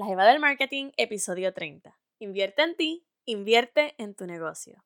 La Jeva del Marketing, episodio 30. Invierte en ti, invierte en tu negocio.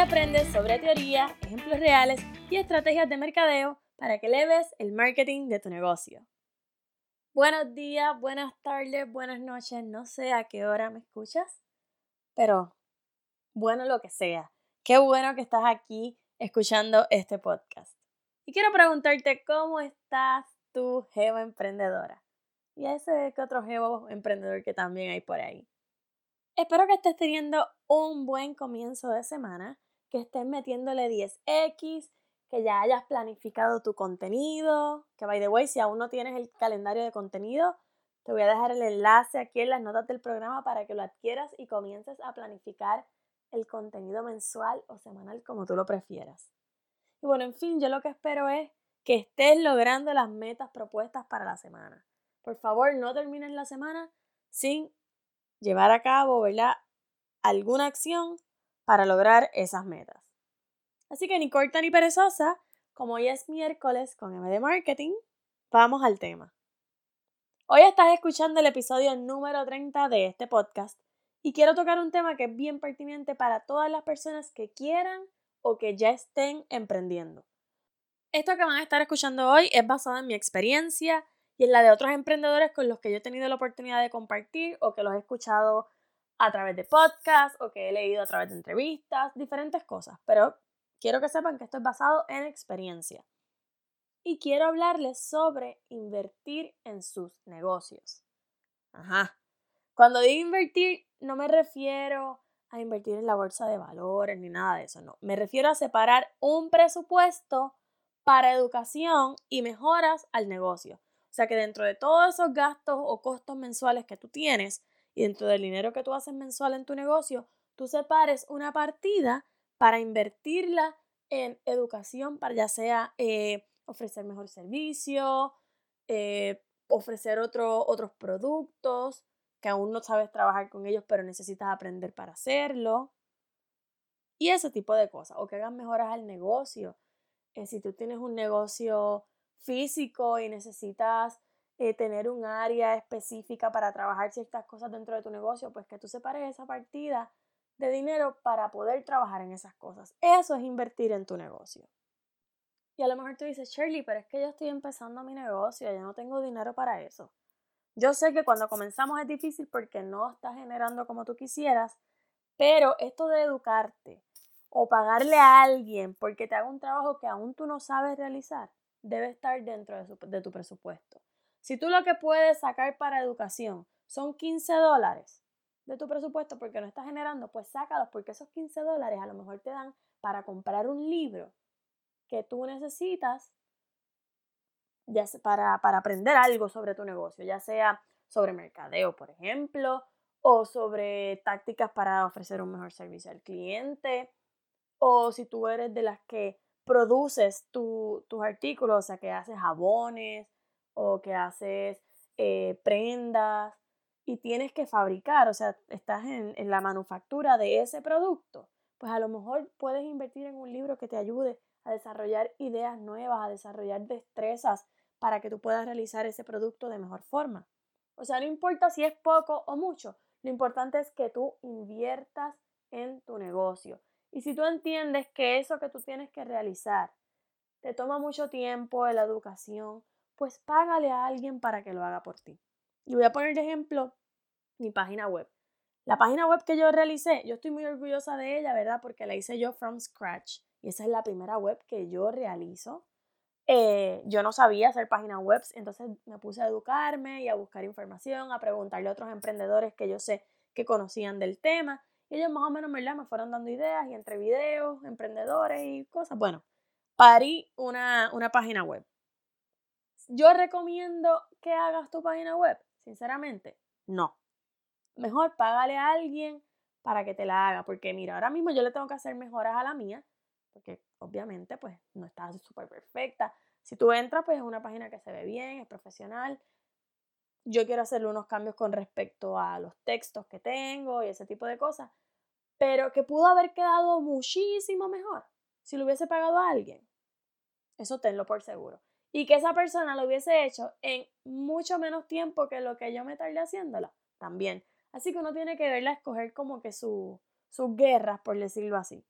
Aprendes sobre teoría, ejemplos reales y estrategias de mercadeo para que leves el marketing de tu negocio. Buenos días, buenas tardes, buenas noches, no sé a qué hora me escuchas, pero bueno lo que sea. Qué bueno que estás aquí escuchando este podcast. Y quiero preguntarte cómo estás tu Jeva emprendedora y a ese que otro jevo emprendedor que también hay por ahí. Espero que estés teniendo un buen comienzo de semana, que estés metiéndole 10x, que ya hayas planificado tu contenido, que by the way, si aún no tienes el calendario de contenido, te voy a dejar el enlace aquí en las notas del programa para que lo adquieras y comiences a planificar el contenido mensual o semanal como tú lo prefieras. Y bueno, en fin, yo lo que espero es que estés logrando las metas propuestas para la semana. Por favor, no termines la semana sin llevar a cabo, ¿verdad? Alguna acción para lograr esas metas. Así que ni corta ni perezosa, como hoy es miércoles con MD Marketing, vamos al tema. Hoy estás escuchando el episodio número 30 de este podcast y quiero tocar un tema que es bien pertinente para todas las personas que quieran o que ya estén emprendiendo. Esto que van a estar escuchando hoy es basado en mi experiencia y en la de otros emprendedores con los que yo he tenido la oportunidad de compartir o que los he escuchado a través de podcasts o que he leído a través de entrevistas, diferentes cosas. Pero quiero que sepan que esto es basado en experiencia. Y quiero hablarles sobre invertir en sus negocios. Ajá. Cuando digo invertir, no me refiero a invertir en la bolsa de valores ni nada de eso, no. Me refiero a separar un presupuesto para educación y mejoras al negocio. O sea que dentro de todos esos gastos o costos mensuales que tú tienes dentro del dinero que tú haces mensual en tu negocio, tú separes una partida para invertirla en educación, para ya sea eh, ofrecer mejor servicio, eh, ofrecer otros productos que aún no sabes trabajar con ellos, pero necesitas aprender para hacerlo. Y ese tipo de cosas. O que hagan mejoras al negocio. Eh, si tú tienes un negocio físico y necesitas eh, tener un área específica para trabajar ciertas cosas dentro de tu negocio, pues que tú separes esa partida de dinero para poder trabajar en esas cosas. Eso es invertir en tu negocio. Y a lo mejor tú dices, Shirley, pero es que yo estoy empezando mi negocio, yo no tengo dinero para eso. Yo sé que cuando comenzamos es difícil porque no estás generando como tú quisieras, pero esto de educarte o pagarle a alguien porque te haga un trabajo que aún tú no sabes realizar, debe estar dentro de, tu presupuesto. Si tú lo que puedes sacar para educación son 15 dólares de tu presupuesto porque no estás generando, pues sácalos porque esos 15 dólares a lo mejor te dan para comprar un libro que tú necesitas ya para, para aprender algo sobre tu negocio, ya sea sobre mercadeo, por ejemplo, o sobre tácticas para ofrecer un mejor servicio al cliente, o si tú eres de las que produces tus artículos, o sea, que haces jabones o que haces eh, prendas y tienes que fabricar, o sea, estás en, en la manufactura de ese producto, pues a lo mejor puedes invertir en un libro que te ayude a desarrollar ideas nuevas, a desarrollar destrezas para que tú puedas realizar ese producto de mejor forma. O sea, no importa si es poco o mucho, lo importante es que tú inviertas en tu negocio. Y si tú entiendes que eso que tú tienes que realizar te toma mucho tiempo la educación, pues págale a alguien para que lo haga por ti. Y voy a poner de ejemplo mi página web. La página web que yo realicé, yo estoy muy orgullosa de ella, ¿verdad? Porque la hice yo from scratch. Y esa es la primera web que yo realizo. Eh, yo no sabía hacer páginas web, entonces me puse a educarme y a buscar información, a preguntarle a otros emprendedores que yo sé que conocían del tema. Y ellos más o menos, ¿verdad? Me fueron dando ideas y entre videos, emprendedores y cosas. Bueno, parí una, una página web. ¿Yo recomiendo que hagas tu página web? Sinceramente, no. mejor págale a alguien para que te la haga, porque mira, ahora mismo yo le tengo que hacer mejoras a la mía, porque obviamente pues no está súper perfecta. Si tú entras, pues es una página que se ve bien, es profesional. Yo quiero hacerle unos cambios con respecto a los textos que tengo y ese tipo de cosas, pero que pudo haber quedado muchísimo mejor si lo hubiese pagado a alguien. Eso tenlo por seguro. Y que esa persona lo hubiese hecho en mucho menos tiempo que lo que yo me tardé haciéndola, también. Así que uno tiene que verla escoger como que sus guerras, por decirlo así.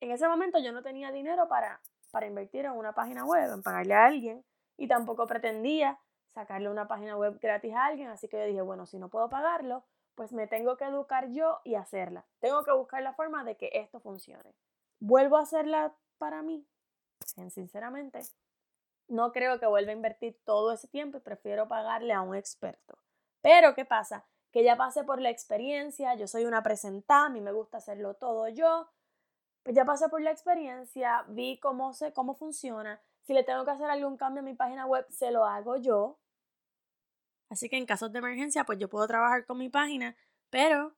En ese momento yo no tenía dinero para, para invertir en una página web, en pagarle a alguien, y tampoco pretendía sacarle una página web gratis a alguien, así que yo dije, bueno, si no puedo pagarlo, pues me tengo que educar yo y hacerla. Tengo que buscar la forma de que esto funcione. ¿Vuelvo a hacerla para mí? Sinceramente, no creo que vuelva a invertir todo ese tiempo y prefiero pagarle a un experto. Pero, ¿qué pasa? Que ya pasé por la experiencia, yo soy una presentada, a mí me gusta hacerlo todo yo. Pues ya pasé por la experiencia, vi cómo, sé cómo funciona. Si le tengo que hacer algún cambio a mi página web, se lo hago yo. Así que en casos de emergencia, pues yo puedo trabajar con mi página, pero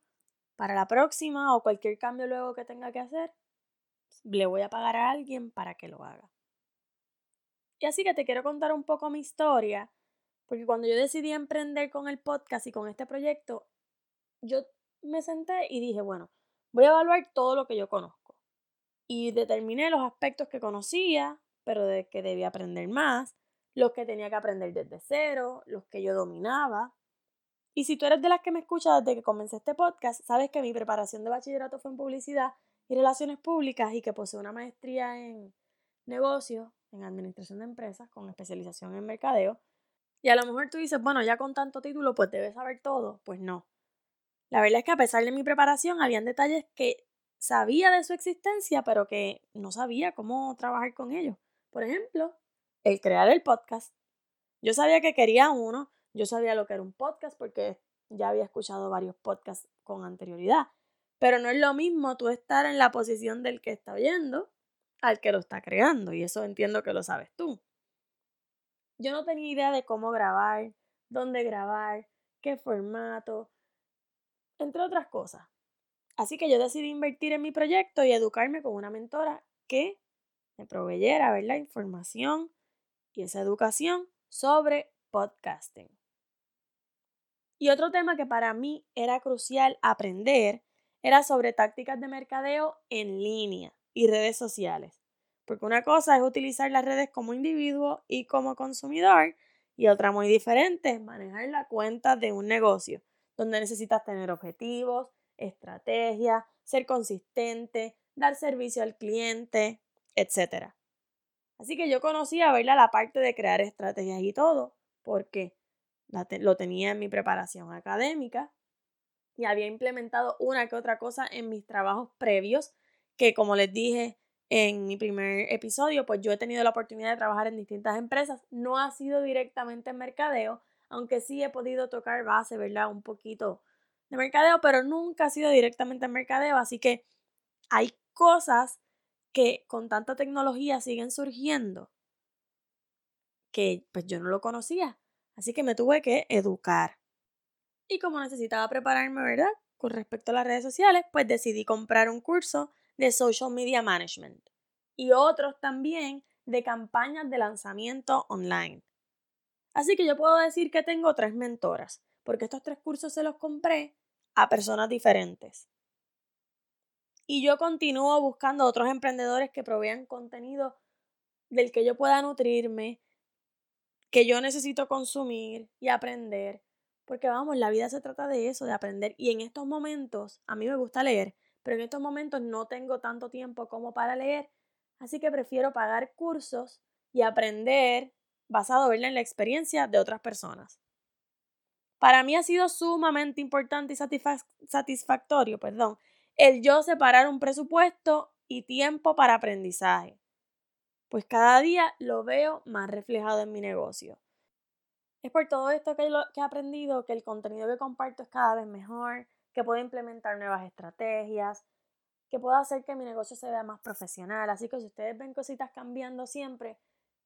para la próxima o cualquier cambio luego que tenga que hacer, le voy a pagar a alguien para que lo haga. Y así que te quiero contar un poco mi historia, porque cuando yo decidí emprender con el podcast y con este proyecto, yo me senté y dije, bueno, voy a evaluar todo lo que yo conozco. Y determiné los aspectos que conocía, pero de que debía aprender más, los que tenía que aprender desde cero, los que yo dominaba. Y si tú eres de las que me escuchas desde que comencé este podcast, sabes que mi preparación de bachillerato fue en publicidad y relaciones públicas y que posee una maestría en negocios en administración de empresas con especialización en mercadeo. Y a lo mejor tú dices, bueno, ya con tanto título, pues debes saber todo. Pues no. La verdad es que a pesar de mi preparación, habían detalles que sabía de su existencia, pero que no sabía cómo trabajar con ellos. Por ejemplo, el crear el podcast. Yo sabía que quería uno, yo sabía lo que era un podcast porque ya había escuchado varios podcasts con anterioridad. Pero no es lo mismo tú estar en la posición del que está oyendo al que lo está creando y eso entiendo que lo sabes tú. Yo no tenía idea de cómo grabar, dónde grabar, qué formato, entre otras cosas. Así que yo decidí invertir en mi proyecto y educarme con una mentora que me proveyera ver la información y esa educación sobre podcasting. Y otro tema que para mí era crucial aprender era sobre tácticas de mercadeo en línea y redes sociales. Porque una cosa es utilizar las redes como individuo y como consumidor y otra muy diferente es manejar la cuenta de un negocio, donde necesitas tener objetivos, estrategias, ser consistente, dar servicio al cliente, etc. Así que yo conocía la parte de crear estrategias y todo, porque lo tenía en mi preparación académica y había implementado una que otra cosa en mis trabajos previos que como les dije en mi primer episodio, pues yo he tenido la oportunidad de trabajar en distintas empresas. No ha sido directamente en mercadeo, aunque sí he podido tocar base, ¿verdad? Un poquito de mercadeo, pero nunca ha sido directamente en mercadeo. Así que hay cosas que con tanta tecnología siguen surgiendo que pues yo no lo conocía. Así que me tuve que educar. Y como necesitaba prepararme, ¿verdad? Con respecto a las redes sociales, pues decidí comprar un curso de Social Media Management y otros también de campañas de lanzamiento online. Así que yo puedo decir que tengo tres mentoras, porque estos tres cursos se los compré a personas diferentes. Y yo continúo buscando otros emprendedores que provean contenido del que yo pueda nutrirme, que yo necesito consumir y aprender. Porque vamos, la vida se trata de eso, de aprender. Y en estos momentos, a mí me gusta leer, pero en estos momentos no tengo tanto tiempo como para leer, así que prefiero pagar cursos y aprender basado en la experiencia de otras personas. Para mí ha sido sumamente importante y satisfactorio, perdón, el yo separar un presupuesto y tiempo para aprendizaje, pues cada día lo veo más reflejado en mi negocio. Es por todo esto que, que he aprendido que el contenido que comparto es cada vez mejor, que pueda implementar nuevas estrategias, que pueda hacer que mi negocio se vea más profesional. Así que si ustedes ven cositas cambiando siempre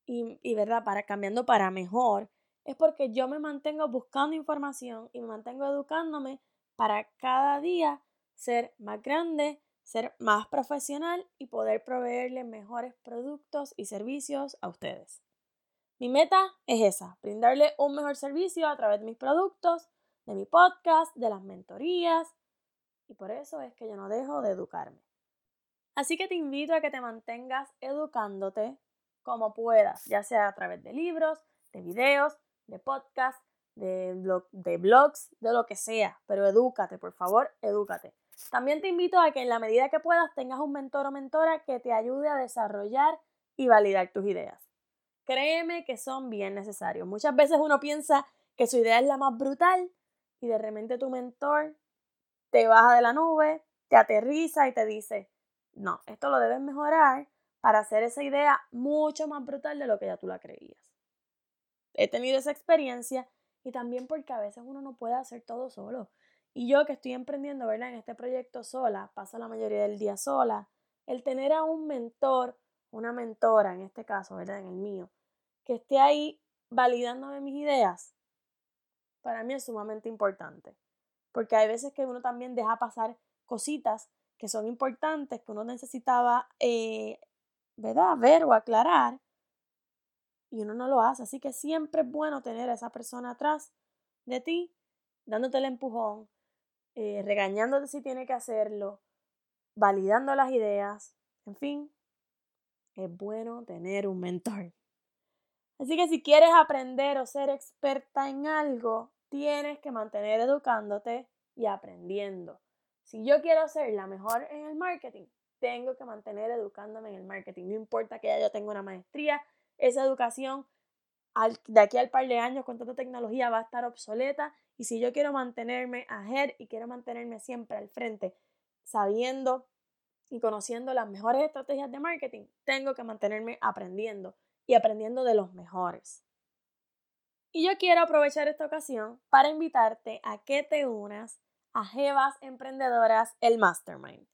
y, y verdad, para cambiando para mejor, es porque yo me mantengo buscando información y me mantengo educándome para cada día ser más grande, ser más profesional y poder proveerle mejores productos y servicios a ustedes. Mi meta es esa, brindarle un mejor servicio a través de mis productos, de mi podcast, de las mentorías, y por eso es que yo no dejo de educarme. Así que te invito a que te mantengas educándote como puedas, ya sea a través de libros, de videos, de podcasts, de, de blogs, de lo que sea, pero edúcate, por favor, edúcate. También te invito a que en la medida que puedas tengas un mentor o mentora que te ayude a desarrollar y validar tus ideas. Créeme que son bien necesarios. Muchas veces uno piensa que su idea es la más brutal y de repente tu mentor te baja de la nube, te aterriza y te dice, no, esto lo debes mejorar para hacer esa idea mucho más brutal de lo que ya tú la creías. He tenido esa experiencia y también porque a veces uno no puede hacer todo solo. Y yo que estoy emprendiendo, ¿verdad? En este proyecto sola, paso la mayoría del día sola, el tener a un mentor, una mentora en este caso, ¿verdad? En el mío, que esté ahí validándome mis ideas, para mí es sumamente importante. Porque hay veces que uno también deja pasar cositas que son importantes, que uno necesitaba, eh, ¿verdad? Ver o aclarar, y uno no lo hace. Así que siempre es bueno tener a esa persona atrás de ti, dándote el empujón, eh, regañándote si tiene que hacerlo, validando las ideas, en fin, es bueno tener un mentor. Así que si quieres aprender o ser experta en algo, tienes que mantener educándote y aprendiendo. Si yo quiero ser la mejor en el marketing, tengo que mantener educándome en el marketing. No importa que ya yo tenga una maestría, esa educación de aquí al par de años con tanta tecnología va a estar obsoleta y si yo quiero mantenerme ahead y quiero mantenerme siempre al frente, sabiendo y conociendo las mejores estrategias de marketing, tengo que mantenerme aprendiendo y aprendiendo de los mejores. Y yo quiero aprovechar esta ocasión para invitarte a que te unas a Jevas Emprendedoras, el Mastermind.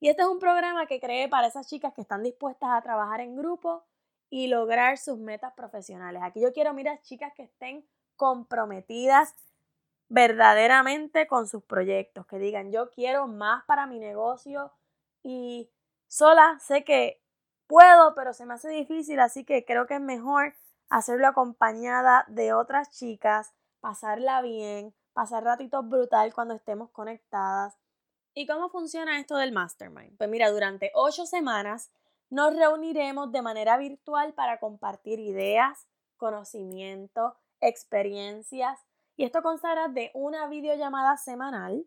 Y este es un programa que creé para esas chicas que están dispuestas a trabajar en grupo y lograr sus metas profesionales. Aquí yo quiero mirar chicas que estén comprometidas verdaderamente con sus proyectos, que digan yo quiero más para mi negocio y sola sé que puedo, pero se me hace difícil, así que creo que es mejor hacerlo acompañada de otras chicas, pasarla bien, pasar ratitos brutal cuando estemos conectadas. ¿Y cómo funciona esto del mastermind? Pues mira, durante ocho semanas nos reuniremos de manera virtual para compartir ideas, conocimiento, experiencias y esto constará de una videollamada semanal.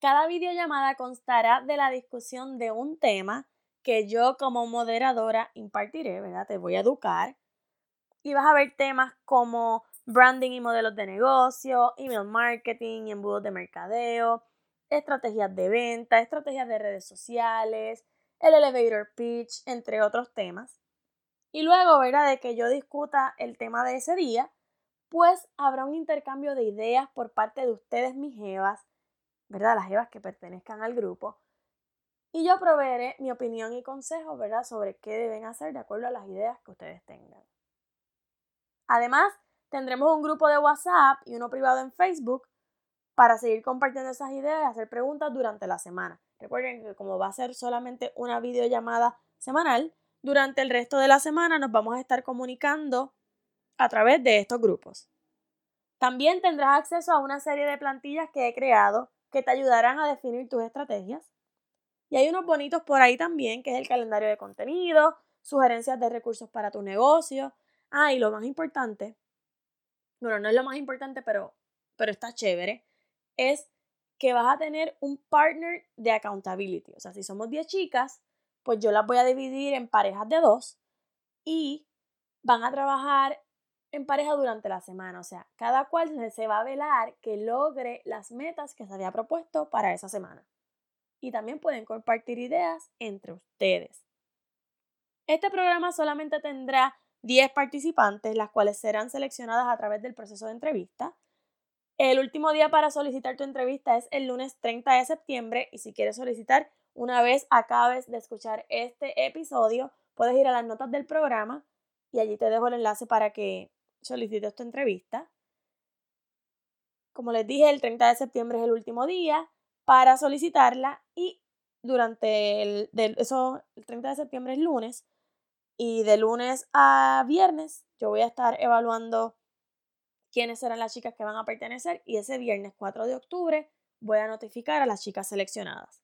Cada videollamada constará de la discusión de un tema que yo como moderadora impartiré, ¿verdad? Te voy a educar. Y vas a ver temas como branding y modelos de negocio, email marketing y embudos de mercadeo, estrategias de venta, estrategias de redes sociales, el elevator pitch, entre otros temas. Y luego, ¿verdad? De que yo discuta el tema de ese día, pues habrá un intercambio de ideas por parte de ustedes, mis jevas, ¿verdad? Las jevas que pertenezcan al grupo. Y yo proveeré mi opinión y consejos, ¿verdad? Sobre qué deben hacer de acuerdo a las ideas que ustedes tengan. Además, tendremos un grupo de WhatsApp y uno privado en Facebook para seguir compartiendo esas ideas y hacer preguntas durante la semana. Recuerden que como va a ser solamente una videollamada semanal, durante el resto de la semana nos vamos a estar comunicando a través de estos grupos. También tendrás acceso a una serie de plantillas que he creado que te ayudarán a definir tus estrategias. Y hay unos bonitos por ahí también, que es el calendario de contenido, sugerencias de recursos para tu negocio. Ah, y lo más importante, bueno, no es lo más importante, pero, pero está chévere, es que vas a tener un partner de accountability. O sea, si somos 10 chicas, pues yo las voy a dividir en parejas de dos y van a trabajar en pareja durante la semana. O sea, cada cual se va a velar que logre las metas que se había propuesto para esa semana. Y también pueden compartir ideas entre ustedes. Este programa solamente tendrá 10 participantes, las cuales serán seleccionadas a través del proceso de entrevista. El último día para solicitar tu entrevista es el lunes 30 de septiembre y si quieres solicitar una vez acabes de escuchar este episodio, puedes ir a las notas del programa y allí te dejo el enlace para que solicites tu entrevista. Como les dije, el 30 de septiembre es el último día para solicitarla y durante el, eso, el 30 de septiembre es lunes y de lunes a viernes yo voy a estar evaluando quiénes serán las chicas que van a pertenecer y ese viernes 4 de octubre voy a notificar a las chicas seleccionadas.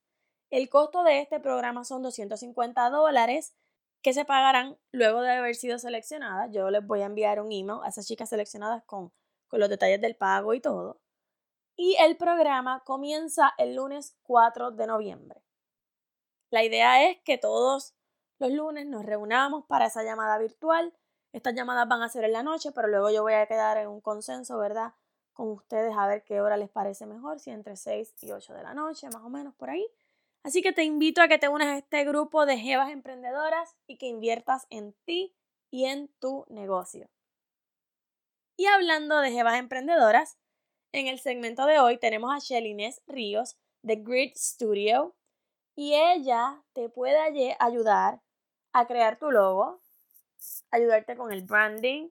El costo de este programa son 250 dólares que se pagarán luego de haber sido seleccionadas. Yo les voy a enviar un email a esas chicas seleccionadas con, con los detalles del pago y todo. Y el programa comienza el lunes 4 de noviembre. La idea es que todos los lunes nos reunamos para esa llamada virtual. Estas llamadas van a ser en la noche, pero luego yo voy a quedar en un consenso, ¿verdad? Con ustedes a ver qué hora les parece mejor, si entre 6 y 8 de la noche, más o menos por ahí. Así que te invito a que te unas a este grupo de jevas emprendedoras y que inviertas en ti y en tu negocio. Y hablando de jevas emprendedoras, en el segmento de hoy tenemos a Shelly Ríos de Grid Studio y ella te puede ayudar a crear tu logo, ayudarte con el branding,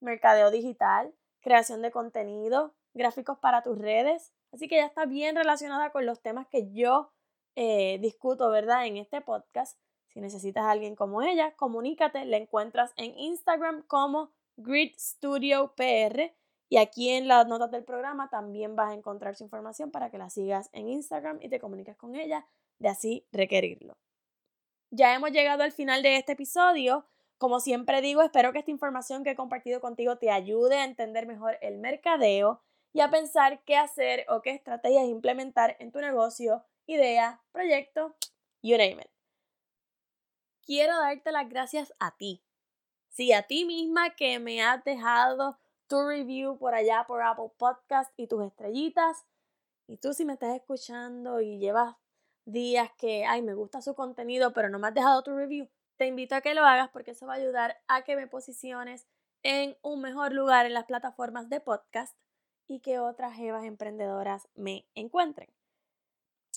mercadeo digital, creación de contenido, gráficos para tus redes. Así que ya está bien relacionada con los temas que yo eh, discuto, ¿verdad? En este podcast. Si necesitas a alguien como ella, comunícate, la encuentras en Instagram como Grid Studio PR y aquí en las notas del programa también vas a encontrar su información para que la sigas en Instagram y te comuniques con ella de así requerirlo. Ya hemos llegado al final de este episodio. Como siempre digo, espero que esta información que he compartido contigo te ayude a entender mejor el mercadeo y a pensar qué hacer o qué estrategias implementar en tu negocio idea, proyecto, you name it. Quiero darte las gracias a ti. Sí, a ti misma que me has dejado tu review por allá por Apple Podcast y tus estrellitas. Y tú si me estás escuchando y llevas días que, ay, me gusta su contenido, pero no me has dejado tu review, te invito a que lo hagas porque eso va a ayudar a que me posiciones en un mejor lugar en las plataformas de podcast y que otras jevas emprendedoras me encuentren.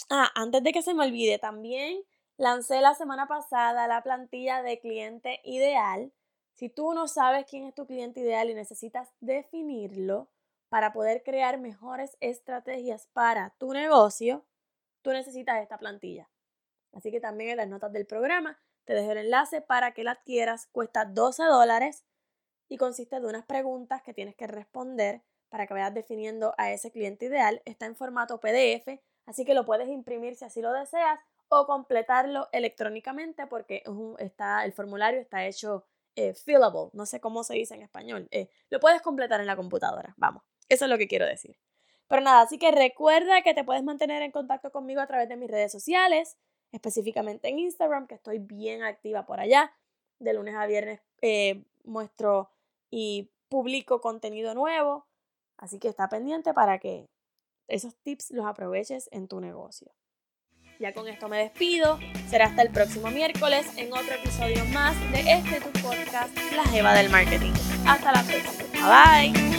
Ah, antes de que se me olvide, también lancé la semana pasada la plantilla de cliente ideal. Si tú no sabes quién es tu cliente ideal y necesitas definirlo para poder crear mejores estrategias para tu negocio, tú necesitas esta plantilla. Así que también en las notas del programa te dejo el enlace para que la adquieras. Cuesta 12 dólares y consiste de unas preguntas que tienes que responder para que vayas definiendo a ese cliente ideal. Está en formato PDF Así que lo puedes imprimir si así lo deseas o completarlo electrónicamente porque está, el formulario está hecho eh, fillable, no sé cómo se dice en español. Eh, lo puedes completar en la computadora, vamos, eso es lo que quiero decir. Pero nada, así que recuerda que te puedes mantener en contacto conmigo a través de mis redes sociales, específicamente en Instagram, que estoy bien activa por allá. De lunes a viernes eh, muestro y publico contenido nuevo, así que está pendiente para que esos tips los aproveches en tu negocio. Ya con esto me despido. Será hasta el próximo miércoles en otro episodio más de este tu podcast, La Jeva del Marketing. Hasta la próxima. Bye bye.